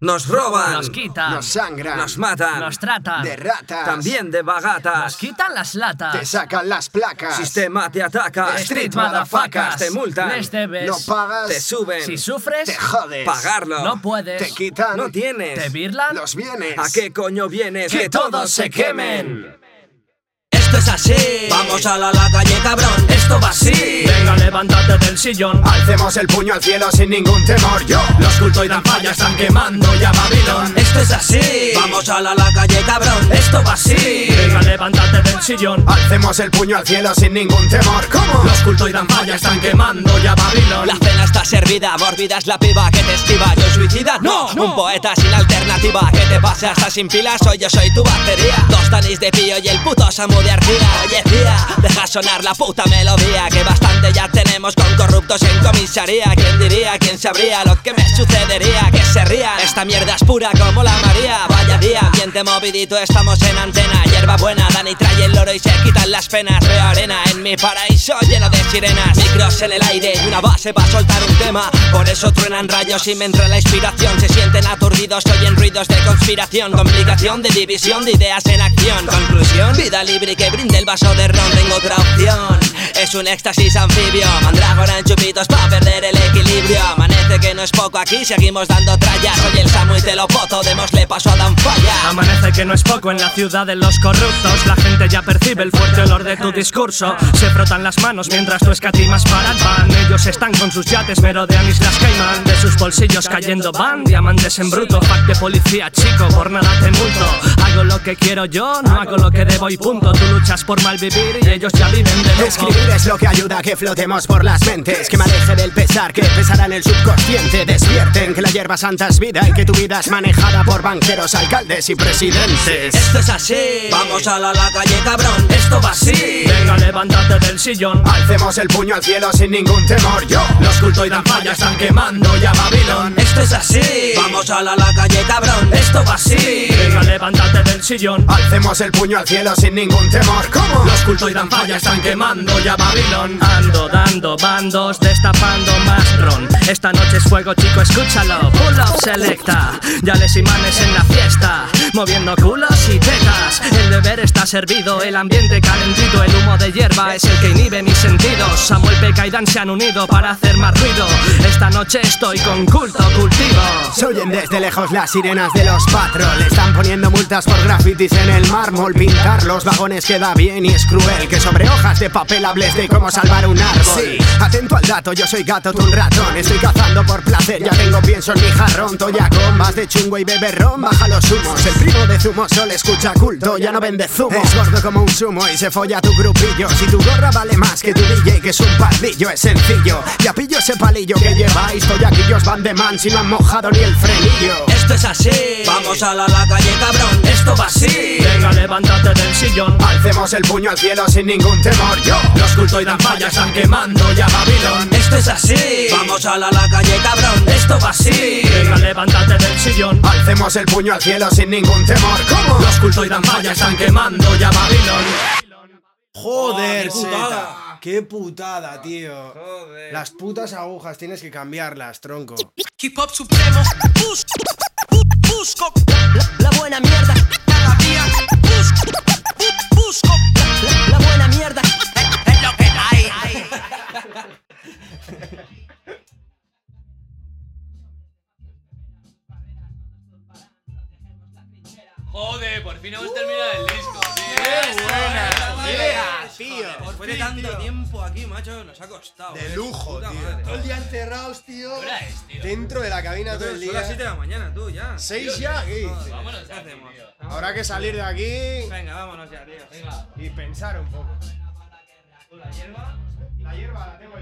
Nos roban, Nos quitan. Nos sangran. nos matan, Nos tratan. De ratas. también de bagatas. Nos quitan las latas. Te sacan las placas. Sistema te ataca, Street motherfuckers. te multan, Les debes. No pagas. te suben, Si sufres. Te jodes. pagarlo, No puedes. Te quitan. no tienes, Te birlan. Los bienes. ¿a qué coño vienes? Que todos se quemen. Esto es así, vamos a la, la calle cabrón, esto va así. Venga, levántate del sillón. Alcemos el puño al cielo sin ningún temor. Yo. Los cultos y dan falla están quemando ya Babilón. Esto es así, vamos a la, la calle cabrón, sillón. Alcemos el puño al cielo sin ningún temor. ¿Cómo? Los cultos y dan falla están quemando ya Babilón. La cena está servida, mórbida es la piba que te esquiva. ¿Yo suicida? No, un poeta sin alternativa. ¿Qué te pasa? ¿Estás sin pilas? Hoy yo soy tu batería. Dos tanis de pío y el puto Samu de Arcía. Oye, tía, deja sonar la puta melodía. Que bastante ya tenemos con corruptos en comisaría. ¿Quién diría? ¿Quién sabría lo que me sucedería? Que se ría. Esta mierda es pura como la María. Día, ambiente movidito, estamos en antena. Hierba buena, Dani trae el oro y se quitan las penas. Veo arena en mi paraíso lleno de sirenas. Micros en el aire y una base para soltar un tema. Por eso truenan rayos y me entra la inspiración. Se sienten aturdidos, oyen ruidos de conspiración. Complicación de división de ideas en acción. Conclusión, vida libre que brinde el vaso de ron. Tengo otra opción. Es un éxtasis anfibio. Mandrágora en chupitos para perder. Que no es poco aquí, seguimos dando trallas. Soy el Samu y te lo poto, démosle paso a Dan Falla. Amanece que no es poco en la ciudad de los corruptos. La gente ya percibe el fuerte olor de tu discurso. Se frotan las manos mientras tú escatimas para el pan. Ellos están con sus yates, merodean islas Cayman. De sus bolsillos cayendo van diamantes en bruto. Pack de policía, chico, por nada te multo. Hago lo que quiero yo, no hago lo que debo y punto. Tú luchas por malvivir y ellos ya viven de lujo. Escribir es lo que ayuda a que flotemos por las mentes Que me aleje del pesar que pesará en el subconsciente Despierten que la hierba santa es vida Y que tu vida es manejada por banqueros, alcaldes y presidentes Esto es así, vamos a la, la calle cabrón, esto va así. Venga, levántate del sillón. Alcemos el puño al cielo sin ningún temor Yo Los cultos y dan falla están quemando ya Babilón. Esto es así, vamos a la, la calle cabrón, esto va así. Venga, levántate del sillón. Alcemos el puño al cielo sin ningún temor ¿Cómo? Los cultos y dan falla están quemando ya Babilón. Ando dando bandos, destapando más ron. Esta noche es fuego, chico, escúchalo. Pull up selecta, ya les imanes en la fiesta. Moviendo culos y tetas. Servido, el ambiente calentito. El humo de hierba es el que inhibe mis sentidos. Samuel Peca y Dan se han unido para hacer más ruido. Esta noche estoy con culto cultivo. Se oyen desde lejos las sirenas de los patrol Están poniendo multas por grafitis en el mármol Pintar los vagones queda bien y es cruel Que sobre hojas de papel hables de cómo salvar un árbol Sí, atento al dato, yo soy gato, tú un ratón Estoy cazando por placer, ya tengo pienso en mi jarrón Toya con vas de chungo y beberrón, baja los humos El primo de zumo solo escucha culto, ya no vende zumo Es gordo como un sumo y se folla tu grupillo Si tu gorra vale más que tu DJ, que es un pardillo Es sencillo, ya pillo ese palillo que lleváis Toyaquillos van de man si no han mojado ni el frenillo Esto es así, vamos a la, la calle cabrón, esto va así. Venga, levántate del sillón. Alcemos el puño al cielo sin ningún temor Yo Los cultos y dan falla están quemando ya Babilón. Es así, vamos a la, la calle cabrón, esto va así. Venga, levántate del sillón. Alcemos el puño al cielo sin ningún temor ¿Cómo? Los cultos y dan falla están quemando ya Babilón. Joder, qué putada. Qué putada, tío. Joder. Las putas agujas tienes que cambiarlas, tronco. Hip Hop Supremo. Bus, bu- busco La, la buena mierda, cada día. Bus, bu- busco Joder, por fin hemos terminado el disco, tío. ¡Qué buena! ¡Yeah, tío! Después de tanto tiempo aquí, macho, nos ha costado. De eh. lujo, tío. madre. Todo el día encerrados, tío. ¿Qué hora es, tío? Dentro de la cabina todo el Son las 7 de día. la mañana, tú, ya. ¿Seis ya? ¿Qué dices? Vámonos ¿Qué ya, hacemos? tío. Habrá que salir de aquí Venga, vámonos ya, tío. Venga. y pensar un poco. ¿La hierba? La hierba la tengo